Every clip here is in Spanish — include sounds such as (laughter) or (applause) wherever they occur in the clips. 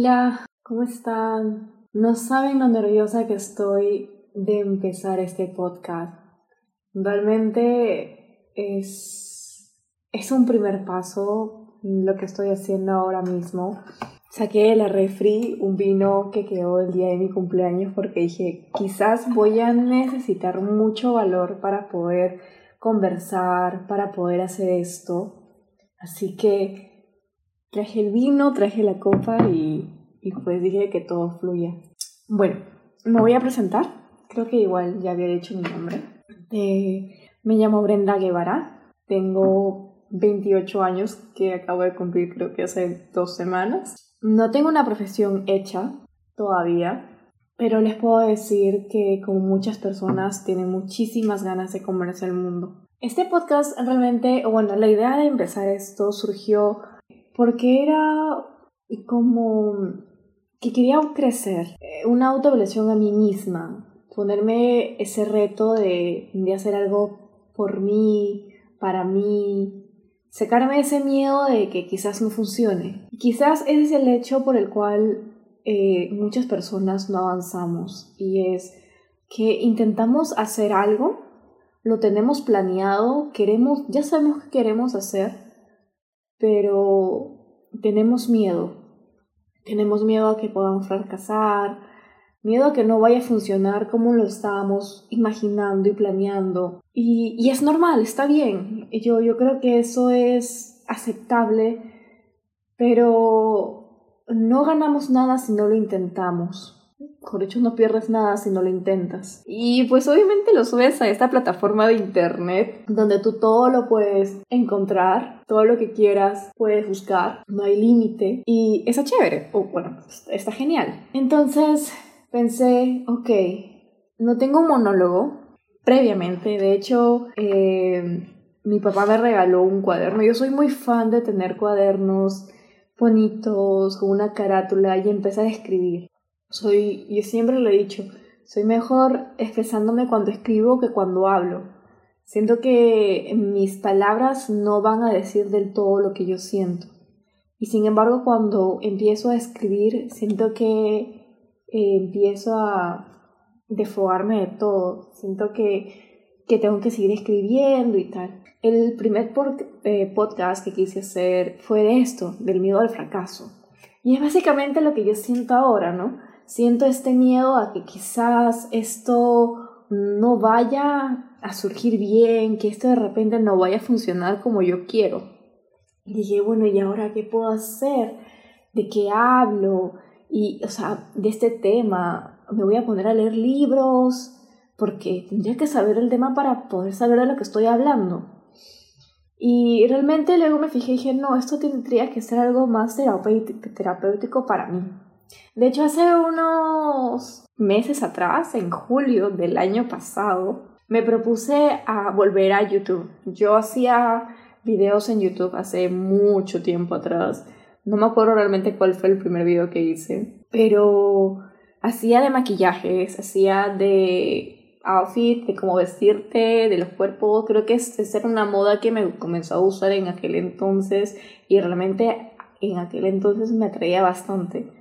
Hola, ¿cómo están? No saben lo nerviosa que estoy de empezar este podcast. Realmente es, es un primer paso lo que estoy haciendo ahora mismo. Saqué de la refri un vino que quedó el día de mi cumpleaños porque dije, quizás voy a necesitar mucho valor para poder conversar, para poder hacer esto. Así que traje el vino, traje la copa y, y pues dije que todo fluya. Bueno, me voy a presentar. Creo que igual ya había dicho mi nombre. Eh, me llamo Brenda Guevara. Tengo 28 años que acabo de cumplir creo que hace dos semanas. No tengo una profesión hecha todavía, pero les puedo decir que como muchas personas tienen muchísimas ganas de comerse el mundo. Este podcast realmente, bueno, la idea de empezar esto surgió porque era como que quería crecer, eh, una autoevaluación a mí misma, ponerme ese reto de, hacer algo por mí, para mí, sacarme ese miedo de que quizás no funcione. Quizás ese es el hecho por el cual eh, muchas personas no avanzamos y es que intentamos hacer algo, lo tenemos planeado, queremos, ya sabemos qué queremos hacer, pero tenemos miedo. Tenemos miedo a que podamos fracasar, miedo a que no vaya a funcionar como lo estábamos imaginando y planeando. Y, y es normal, está bien. Yo, yo creo que eso es aceptable, pero no ganamos nada si no lo intentamos. Por hecho, no pierdes nada si no lo intentas. Y pues obviamente lo subes a esta plataforma de internet donde tú todo lo puedes encontrar, todo lo que quieras puedes buscar, no hay límite y está chévere, o bueno, está genial. Entonces pensé, ok, no tengo un monólogo previamente, de hecho... Eh, mi papá me regaló un cuaderno. Yo soy muy fan de tener cuadernos bonitos, con una carátula y empezar a escribir. Soy, yo siempre lo he dicho, soy mejor expresándome cuando escribo que cuando hablo. Siento que mis palabras no van a decir del todo lo que yo siento. Y sin embargo, cuando empiezo a escribir, siento que eh, empiezo a defogarme de todo. Siento que, que, tengo que seguir escribiendo y tal. El primer eh, podcast que quise hacer fue de esto, del miedo al fracaso. Y es básicamente lo que yo siento ahora, ¿no? Siento este miedo a que quizás esto no vaya a surgir bien, que esto de repente no vaya a funcionar como yo quiero. Y dije, bueno, ¿y ahora qué puedo hacer? ¿De qué hablo? Y, o sea, de este tema, me voy a poner a leer libros, porque tendría que saber el tema para poder saber de lo que estoy hablando. Y realmente luego me fijé y dije, no, esto tendría que ser algo más terapéutico para mí. De hecho, hace unos meses atrás, en julio del año pasado, me propuse a volver a YouTube. Yo hacía videos en YouTube hace mucho tiempo atrás. No me acuerdo realmente cuál fue el primer video que hice, pero hacía de maquillajes, hacía de outfit, de cómo vestirte, de los cuerpos. Creo que esa era una moda que me comenzó a usar en aquel entonces y realmente en aquel entonces me atraía bastante.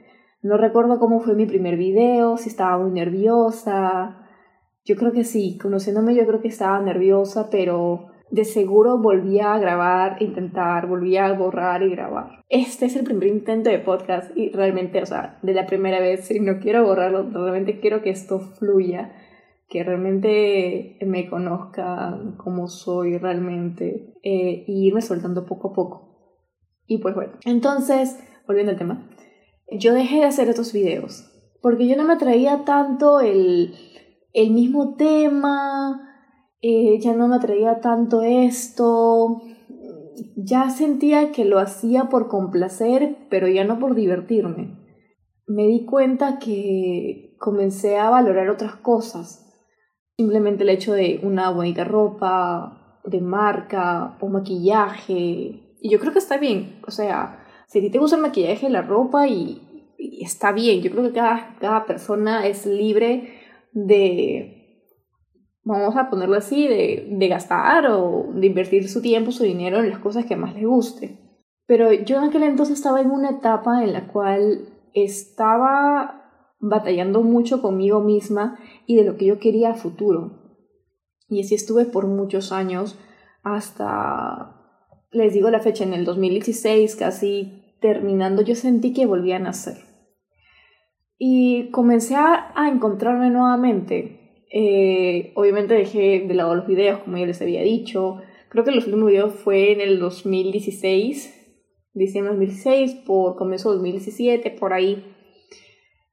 No recuerdo cómo fue mi primer video, si estaba muy nerviosa. Yo creo que sí, conociéndome yo creo que estaba nerviosa, pero de seguro volvía a grabar, intentar, volvía a borrar y grabar. Este es el primer intento de podcast y realmente, o sea, de la primera vez, si no quiero borrarlo, realmente quiero que esto fluya, que realmente me conozca como soy realmente eh, y irme soltando poco a poco. Y pues bueno, entonces, volviendo al tema, yo dejé de hacer estos videos porque yo no me atraía tanto el, el mismo tema, eh, ya no me atraía tanto esto, ya sentía que lo hacía por complacer, pero ya no por divertirme. Me di cuenta que comencé a valorar otras cosas. Simplemente el hecho de una bonita ropa, de marca o maquillaje. Y yo creo que está bien. O sea, si a ti te gusta el maquillaje, la ropa y, está bien, yo creo que cada, cada persona es libre de, vamos a ponerlo así, de, de gastar o de invertir su tiempo, su dinero en las cosas que más le guste. Pero yo en aquel entonces estaba en una etapa en la cual estaba batallando mucho conmigo misma y de lo que yo quería a futuro. Y así estuve por muchos años hasta, les digo la fecha, en el 2016, casi terminando, yo sentí que volvía a nacer. Y comencé a, encontrarme nuevamente. Eh, obviamente dejé de lado los videos, como ya les había dicho. Creo que el último video fue en el 2016, diciembre 2016, por comienzo 2017, por ahí.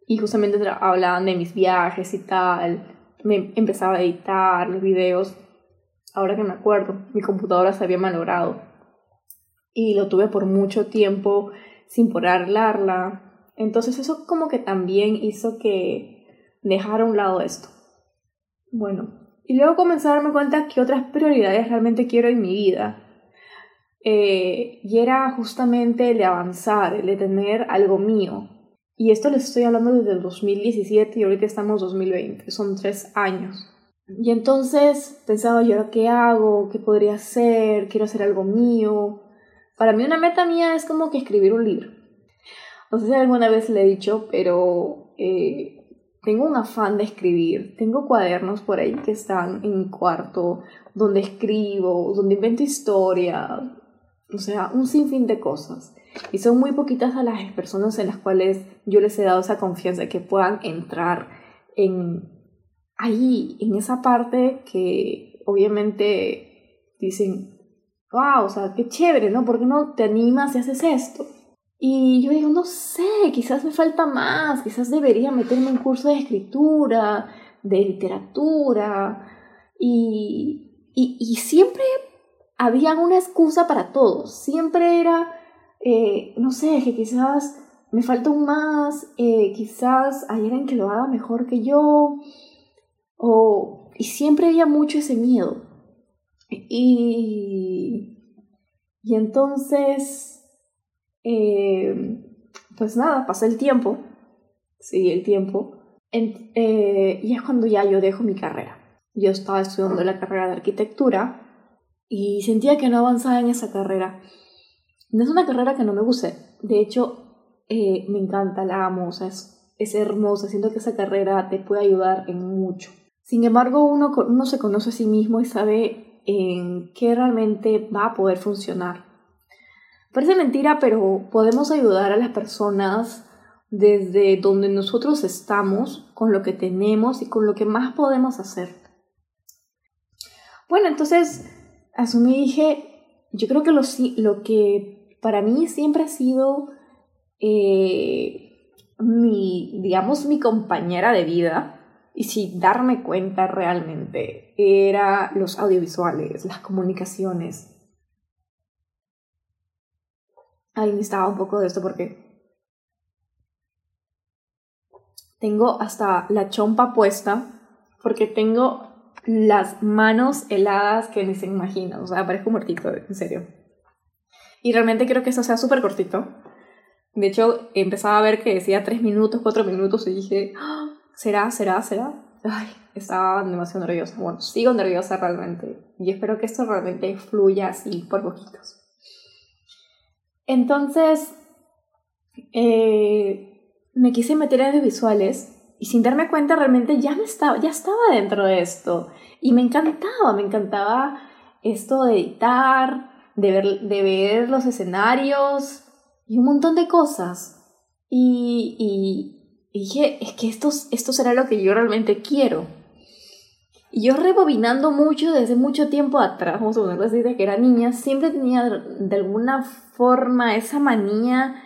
Y justamente hablaban de mis viajes y tal. Me empezaba a editar los videos. Ahora que me acuerdo, mi computadora se había malogrado. Y lo tuve por mucho tiempo sin poder arreglarla. Entonces eso como que también hizo que dejara a un lado esto. Bueno, y luego comencé a darme cuenta que otras prioridades realmente quiero en mi vida. Eh, y era justamente el de avanzar, el de tener algo mío. Y esto les estoy hablando desde el 2017 y ahorita estamos en 2020, son tres años. Y entonces pensaba yo, ¿qué hago? ¿Qué podría hacer? Quiero hacer algo mío. Para mí una meta mía es como que escribir un libro. No sé si alguna vez le he dicho, pero eh, tengo un afán de escribir. Tengo cuadernos por ahí que están en mi cuarto, donde escribo, donde invento historia, o sea, un sinfín de cosas. Y son muy poquitas las personas en las cuales yo les he dado esa confianza que puedan entrar en ahí, en esa parte que obviamente dicen, wow, o sea, qué chévere, ¿no? ¿Por qué no te animas y haces esto? Y yo digo, no sé, quizás me falta más, quizás debería meterme en curso de escritura, de literatura. Y, y, y siempre había una excusa para todo. Siempre era, eh, no sé, que quizás me falta un más, eh, quizás hay alguien que lo haga mejor que yo. O, y siempre había mucho ese miedo. Y, y entonces eh, pues nada, pasé el tiempo, sí, el tiempo, eh, y es cuando ya yo dejo mi carrera. Yo estaba estudiando la carrera de arquitectura y sentía que no avanzaba en esa carrera. No es una carrera que no me guste, de hecho, eh, me encanta, la amo, es, es hermosa, siento que esa carrera te puede ayudar en mucho. Sin embargo, uno, uno se conoce a sí mismo y sabe en qué realmente va a poder funcionar Parece mentira, pero podemos ayudar a las personas desde donde nosotros estamos, con lo que tenemos y con lo que más podemos hacer. Bueno, entonces asumí dije, yo creo que lo, lo que para mí siempre ha sido eh, mi, digamos, mi compañera de vida, y sin darme cuenta realmente, era los audiovisuales, las comunicaciones, ahí necesitaba un poco de esto porque tengo hasta la chompa puesta porque tengo las manos heladas que ni se imaginan. O sea, parezco muertito, en serio. Y realmente quiero que esto sea súper cortito. De hecho, empezaba a ver que decía tres minutos, cuatro minutos y dije, ah, ¿será, será, será? Ay, estaba demasiado nerviosa. Bueno, sigo nerviosa realmente. Y espero que esto realmente fluya así por poquitos. Entonces, eh, me quise meter en visuales y sin darme cuenta realmente ya, me estaba, ya estaba dentro de esto. Y me encantaba, me encantaba esto de editar, de ver, de ver los escenarios y un montón de cosas. Y, y, y dije, es que esto, esto será lo que yo realmente quiero. Y yo rebobinando mucho desde mucho tiempo atrás, vamos a ponerlo así, de que era niña, siempre tenía de alguna forma esa manía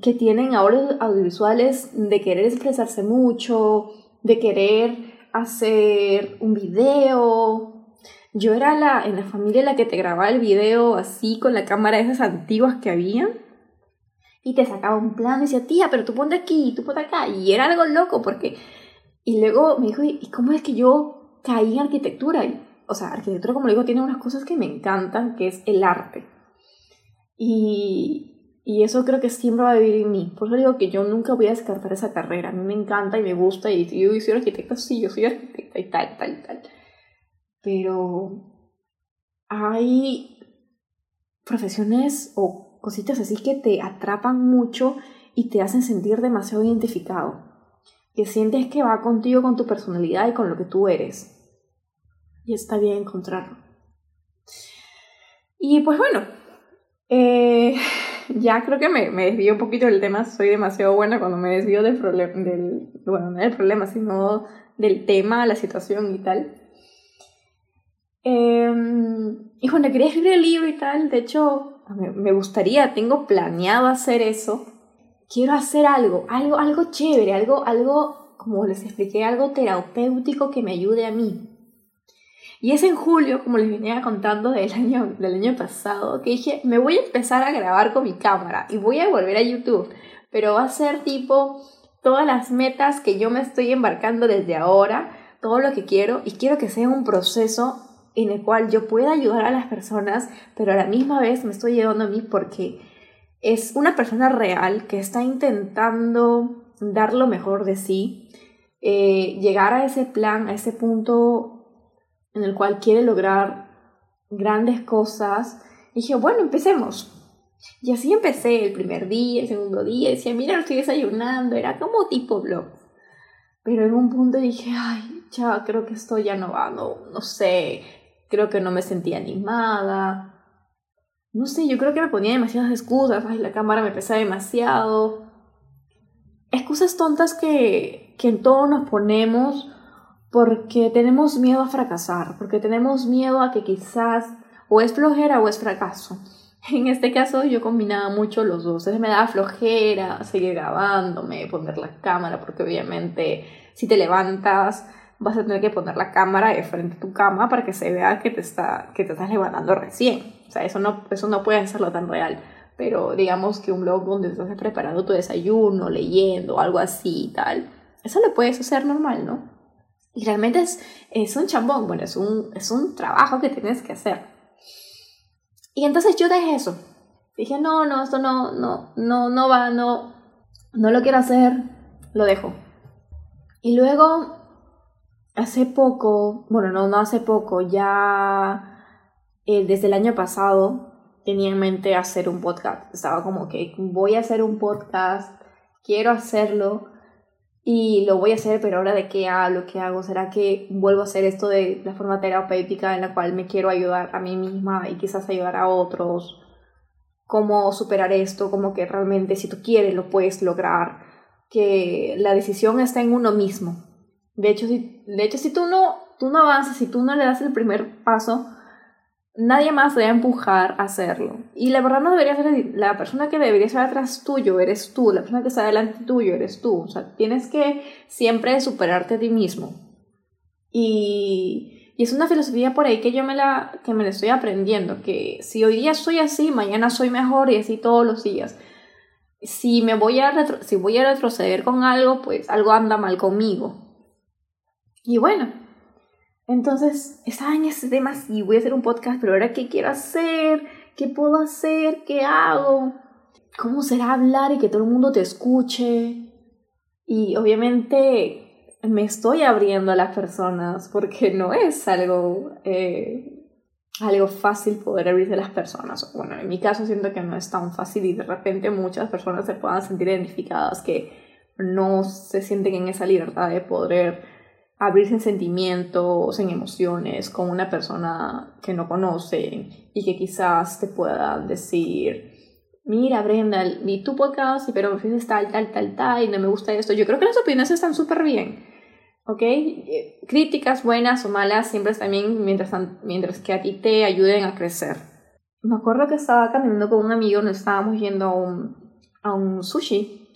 que tienen ahora los audiovisuales de querer expresarse mucho, de querer hacer un video. Yo era la, en la familia la que te grababa el video así con la cámara de esas antiguas que había y te sacaba un plan y decía, tía, pero tú ponte aquí, tú ponte acá. Y era algo loco porque y luego me dijo, ¿y cómo es que yo caí en arquitectura? Y, o sea, arquitectura, como digo, tiene unas cosas que me encantan, que es el arte. Y, y eso creo que siempre va a vivir en mí. Por eso digo que yo nunca voy a descartar esa carrera. A mí me encanta y me gusta. Y yo soy arquitecta, sí, yo soy arquitecta y tal, tal, tal. Pero hay profesiones o cositas así que te atrapan mucho y te hacen sentir demasiado identificado. Que sientes que va contigo, con tu personalidad y con lo que tú eres. Y está bien encontrarlo. Y pues bueno, eh, (laughs) ya creo que me, me desvío un poquito del tema. Soy demasiado buena cuando me desvío del problema, del, bueno, no del problema, sino del tema, la situación y tal. Em, y cuando quería escribir el libro y tal, de hecho, me gustaría, tengo planeado hacer eso. Quiero hacer algo, algo, algo chévere, algo, algo, como les expliqué, algo terapéutico que me ayude a mí. Y es en julio, como les venía contando del año, del año pasado, que dije, me voy a empezar a grabar con mi cámara y voy a volver a YouTube, pero va a ser tipo todas las metas que yo me estoy embarcando desde ahora, todo lo que quiero, y quiero que sea un proceso en el cual yo pueda ayudar a las personas, pero a la misma vez me estoy llevando a mí porque es una persona real que está intentando dar lo mejor de sí, eh, llegar a ese plan, a ese punto en el cual quiere lograr grandes cosas. Y dije, bueno, empecemos. Y así empecé el primer día, el segundo día, decía, mira, estoy desayunando, era como tipo blog. Pero en un punto dije, ay, ya creo que esto ya no va, no, no sé, creo que no me sentía animada. No sé, yo creo que me ponía demasiadas excusas, ay, la cámara me pesa demasiado. Excusas tontas que, que en todo nos ponemos porque tenemos miedo a fracasar, porque tenemos miedo a que quizás o es flojera o es fracaso. (laughs) En este caso yo combinaba mucho los dos, entonces me daba flojera seguir grabándome, poner la cámara, porque obviamente si te levantas vas a tener que poner la cámara de frente a tu cama para que se vea que te, está, que te estás levantando recién. O sea, eso no, eso no puede hacerlo tan real. Pero digamos que un blog donde estás preparando tu desayuno, leyendo, algo así y tal, eso lo puedes hacer normal, ¿no? Y realmente es, es un chambón, bueno, es un, es un trabajo que tienes que hacer. Y entonces yo dejé eso. Dije, no, no, esto no, no, no, no va, no, no lo quiero hacer, lo dejo. Y luego, hace poco, bueno, no, no hace poco, ya eh, desde el año pasado tenía en mente hacer un podcast. Estaba como que voy a hacer un podcast, quiero hacerlo, y lo voy a hacer, pero ahora de qué hablo, qué hago, será que vuelvo a hacer esto de la forma terapéutica en la cual me quiero ayudar a mí misma y quizás ayudar a otros, cómo superar esto, como que realmente si tú quieres lo puedes lograr, que la decisión está en uno mismo. De hecho, si, de hecho, si tú no, tú no avanzas, si tú no le das el primer paso, nadie más te va a empujar a hacerlo. Y la verdad no debería ser la persona que debería estar atrás tuyo, eres tú, la persona que está delante tuyo, eres tú. O sea, tienes que siempre superarte a ti mismo. Y, y es una filosofía por ahí que yo me la, que me la estoy aprendiendo, que si hoy día soy así, mañana soy mejor y así todos los días. Si me voy a, si voy a retroceder con algo, pues algo anda mal conmigo. Y bueno, entonces, estaba en ese tema, sí, voy a hacer un podcast, pero ahora qué quiero hacer, qué puedo hacer, qué hago, cómo será hablar y que todo el mundo te escuche. Y obviamente me estoy abriendo a las personas porque no es algo, eh, algo fácil poder abrirse a las personas. Bueno, en mi caso siento que no es tan fácil y de repente muchas personas se puedan sentir identificadas que no se sienten en esa libertad de poder abrirse en sentimientos, en emociones con una persona que no conocen y que quizás te pueda decir, mira Brenda, vi tu podcast, pero me dices tal, tal, tal, tal, y no me gusta esto. Yo creo que las opiniones están súper bien, ¿ok? Eh, críticas buenas o malas siempre bien mientras, mientras que a ti te ayuden a crecer. Me acuerdo que estaba caminando con un amigo, nos estábamos yendo a un, a un sushi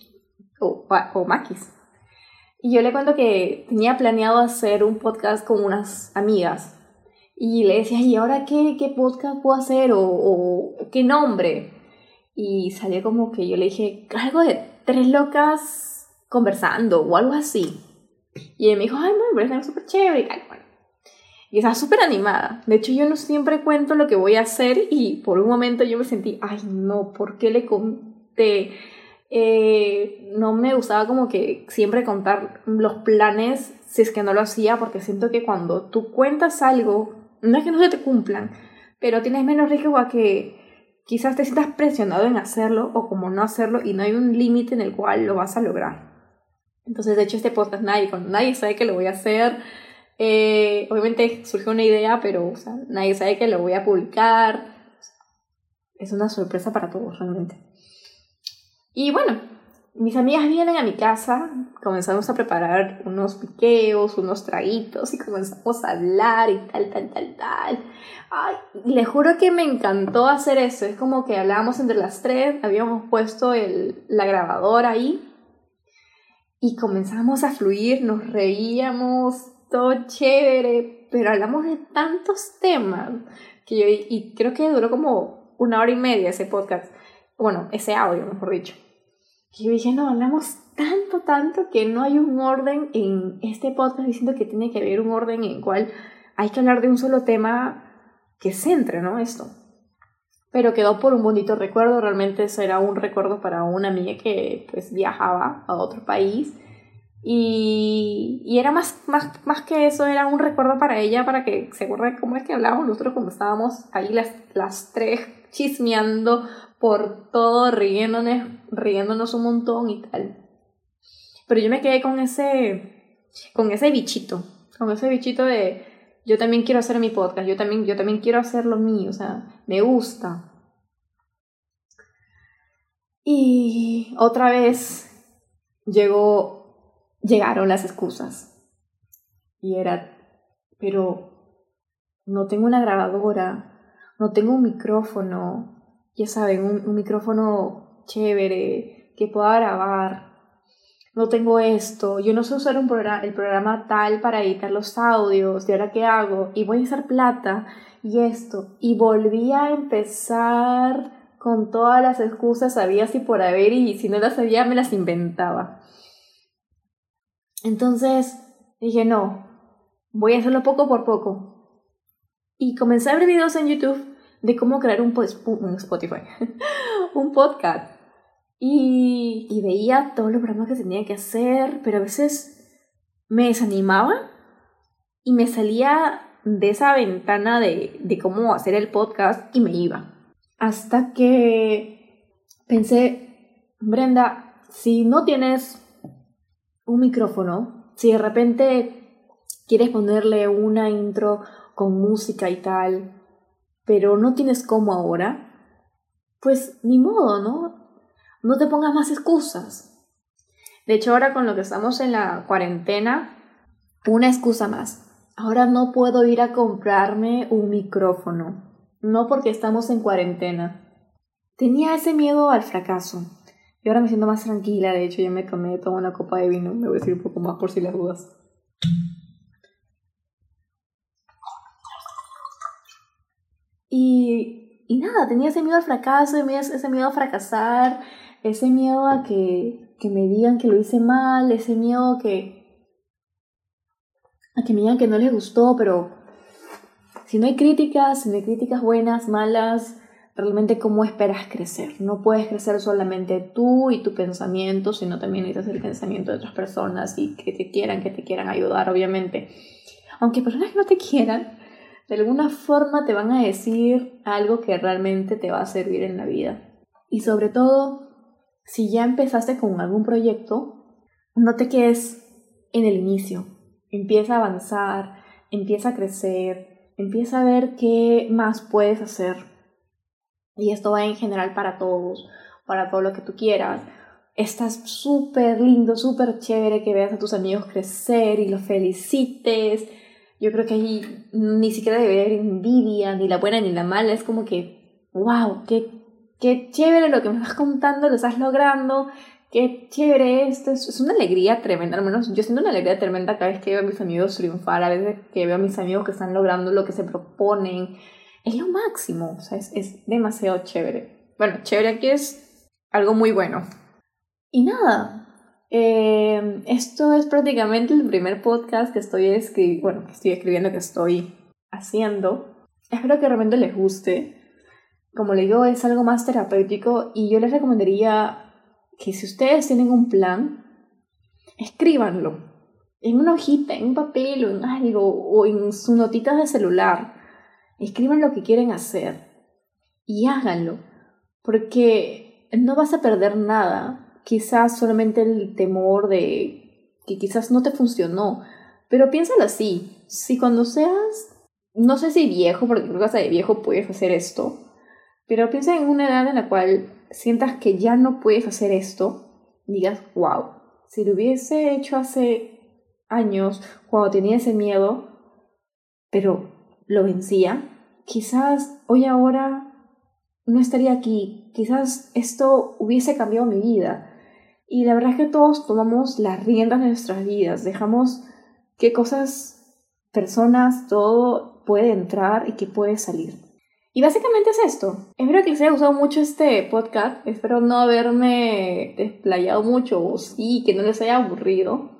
o, o makis y yo le cuento que tenía planeado hacer un podcast con unas amigas. Y le decía, ¿y ahora qué, qué podcast puedo hacer? O, qué nombre? Y salió como que yo le dije, algo de tres locas conversando o algo así. Y él me dijo, ay, me parece súper chévere y. Bueno. Y estaba súper animada. De hecho, yo no siempre cuento lo que voy a hacer y por un momento yo me sentí, ay, no, ¿por qué le conté? Eh, no me gustaba como que siempre contar los planes si es que no lo hacía, porque siento que cuando tú cuentas algo, no es que no se te cumplan, pero tienes menos riesgo a que quizás te sientas presionado en hacerlo o como no hacerlo y no hay un límite en el cual lo vas a lograr. Entonces, de hecho, este podcast nadie, nadie sabe que lo voy a hacer. Eh, obviamente surgió una idea, pero nadie sabe que lo voy a publicar. Es una sorpresa para todos, realmente. Y bueno, mis amigas vienen a mi casa, comenzamos a preparar unos piqueos, unos traguitos y comenzamos a hablar y tal, tal, tal, tal. Ay, le juro que me encantó hacer eso. Es como que hablábamos entre las tres, habíamos puesto el, la grabadora ahí y comenzamos a fluir, nos reíamos, todo chévere, pero hablamos de tantos temas que yo, y creo que duró como una hora y media ese podcast, bueno, ese audio, mejor dicho. Que yo dije, no, hablamos tanto, tanto que no hay un orden en este podcast diciendo que tiene que haber un orden en el cual hay que hablar de un solo tema que centre, ¿no? Esto. Pero quedó por un bonito recuerdo, realmente eso era un recuerdo para una amiga que pues viajaba a otro país y, y era más, más, más que eso, era un recuerdo para ella, para que se acuerde cómo es que hablábamos nosotros cuando estábamos ahí las, las tres chismeando por todo, riéndonos, riéndonos un montón y tal. Pero yo me quedé con ese, con ese bichito, con ese bichito de yo también quiero hacer mi podcast, yo también, yo también quiero hacer lo mío, o sea, me gusta. Y otra vez llegó, llegaron las excusas. Y era, pero no tengo una grabadora, no tengo un micrófono, ya saben, un, micrófono chévere que pueda grabar no tengo esto, yo no sé usar un programa, el programa tal para editar los audios, ¿y ahora qué hago? Y voy a hacer plata y esto. Y volví a empezar con todas las excusas, sabía si por haber y si no las sabía me las inventaba. Entonces dije, no, voy a hacerlo poco por poco. Y comencé a ver videos en YouTube de cómo crear un, un Spotify, (laughs) un podcast. Y, y veía todos los programas que tenía que hacer, pero a veces me desanimaba y me salía de esa ventana de, de cómo hacer el podcast y me iba. Hasta que pensé, Brenda, si no tienes un micrófono, si de repente quieres ponerle una intro con música y tal, pero no tienes cómo ahora, pues ni modo, ¿no? No te pongas más excusas. De hecho, ahora con lo que estamos en la cuarentena, una excusa más. Ahora no puedo ir a comprarme un micrófono. No porque estamos en cuarentena. Tenía ese miedo al fracaso. Y ahora me siento más tranquila. De hecho, ya me tomé toda una copa de vino. Me voy a decir un poco más por si las dudas. Y, y nada, tenía ese miedo al fracaso, ese miedo a fracasar, ese miedo a que, que me digan que lo hice mal, ese miedo que, a que me digan que no les gustó, pero si no hay críticas, si no hay críticas buenas, malas, realmente cómo esperas crecer. No puedes crecer solamente tú y tu pensamiento, sino también necesitas el pensamiento de otras personas y que te quieran, que te quieran ayudar, obviamente. Aunque personas que no te quieran, de alguna forma te van a decir algo que realmente te va a servir en la vida. Y sobre todo, si ya empezaste con algún proyecto, no te quedes en el inicio. Empieza a avanzar, empieza a crecer, empieza a ver qué más puedes hacer. Y esto va en general para todos, para todo lo que tú quieras. Estás súper lindo, súper chévere que veas a tus amigos crecer y los felicites. Yo creo que ahí ni siquiera debe haber envidia, ni la buena ni la mala. Es como que, wow, qué qué chévere lo que me estás contando, lo estás logrando, qué chévere esto, es, una alegría tremenda, al menos yo siento una alegría tremenda cada vez que veo a mis amigos triunfar, a veces que veo a mis amigos que están logrando lo que se proponen, es lo máximo, o sea, es, es demasiado chévere. Bueno, chévere aquí es algo muy bueno. Y nada, eh, esto es prácticamente el primer podcast que estoy, escri bueno, que estoy escribiendo, que estoy haciendo. Espero que realmente les guste como le digo, es algo más terapéutico y yo les recomendaría que si ustedes tienen un plan, escríbanlo en una hojita, en un papel o en algo, o en sus notitas de celular. Escriban lo que quieren hacer y háganlo. porque no vas a perder nada. Quizás solamente el temor de que quizás no te funcionó. Pero piénsalo así, si cuando seas, no sé si viejo, porque creo que hasta de viejo puedes hacer esto, pero piensa en una edad en la cual sientas que ya no puedes hacer esto, digas, wow, si lo hubiese hecho hace años, cuando tenía ese miedo, pero lo vencía, quizás hoy ahora no estaría aquí, quizás esto hubiese cambiado mi vida. Y la verdad es que todos tomamos las riendas de nuestras vidas, dejamos qué cosas, personas, todo puede entrar y qué puede salir. Y básicamente es esto. Espero que les haya gustado mucho este podcast. Espero no haberme desplayado mucho o sí, que no les haya aburrido.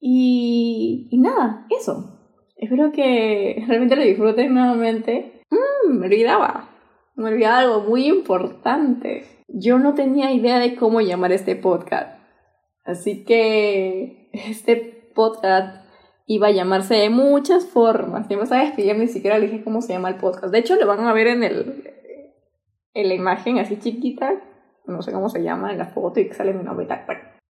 Y, y nada, eso. Espero que (laughs) realmente lo disfruten nuevamente. Mmm, me olvidaba. Me olvidaba algo muy importante. Yo no tenía idea de cómo llamar este podcast. Así que este podcast iba a llamarse de muchas formas. Yo me estaba despidiendo, ni siquiera le dije cómo se llama el podcast. De hecho, lo van a ver en, el, en la imagen así chiquita, no sé cómo se llama, en la foto y que sale mi nombre.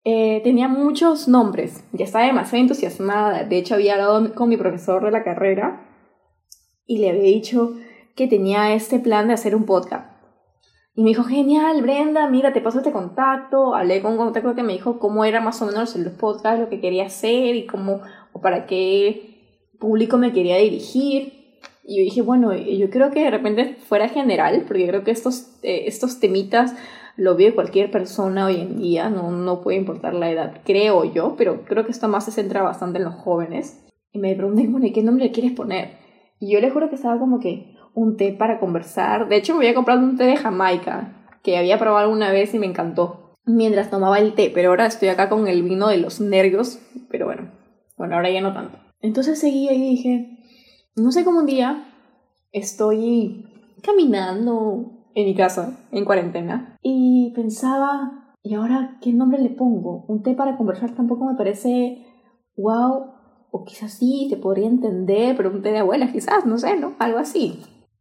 Eh, tenía muchos nombres, ya estaba demasiado entusiasmada. De hecho, había hablado con mi profesor de la carrera y le había dicho que tenía este plan de hacer un podcast. Y me dijo, genial, Brenda, mira, te paso este contacto. Hablé con un contacto que me dijo cómo era más o menos los podcasts, lo que quería hacer y cómo o para qué público me quería dirigir. Y yo dije, bueno, yo creo que de repente fuera general, porque creo que estos, eh, estos temitas lo ve cualquier persona hoy en día, no, no puede importar la edad, creo yo, pero creo que esto más se centra bastante en los jóvenes. Y me pregunté, bueno, ¿y qué nombre quieres poner? Y yo le juro que estaba como que un té para conversar. De hecho, me había comprado un té de Jamaica, que había probado alguna vez y me encantó, mientras tomaba el té, pero ahora estoy acá con el vino de los nervios, pero bueno, bueno, ahora ya no tanto. Entonces seguí y dije, no sé cómo un día estoy caminando en mi casa, en cuarentena, y pensaba, ¿y ahora qué nombre le pongo? Un té para conversar tampoco me parece wow, o quizás sí, te podría entender, pero un té de abuelas quizás, no sé, ¿no? Algo así.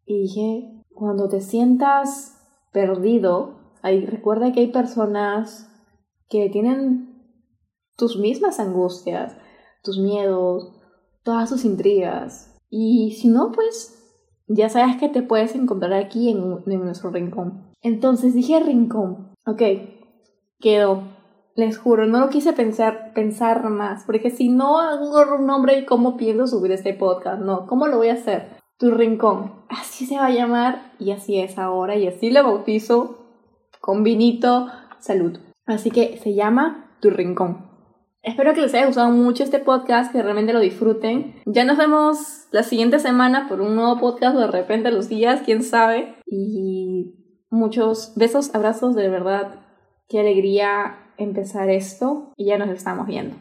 Y dije, cuando te sientas perdido, ahí, recuerda que hay personas que tienen tus mismas angustias, tus miedos, todas tus intrigas. Y si no, pues ya sabes que te puedes encontrar aquí en, nuestro rincón. Entonces dije rincón. Ok, quedó. Les juro, no lo quise pensar, pensar más, porque si no hago un nombre, ¿cómo pienso subir este podcast? No, ¿cómo lo voy a hacer? Tu rincón. Así se va a llamar y así es ahora y así lo bautizo con vinito salud. Así que se llama Tu Rincón. Espero que les haya gustado mucho este podcast, que realmente lo disfruten. Ya nos vemos la siguiente semana por un nuevo podcast o de repente los días, quién sabe. Y muchos besos, abrazos, de verdad. Qué alegría empezar esto y ya nos estamos viendo.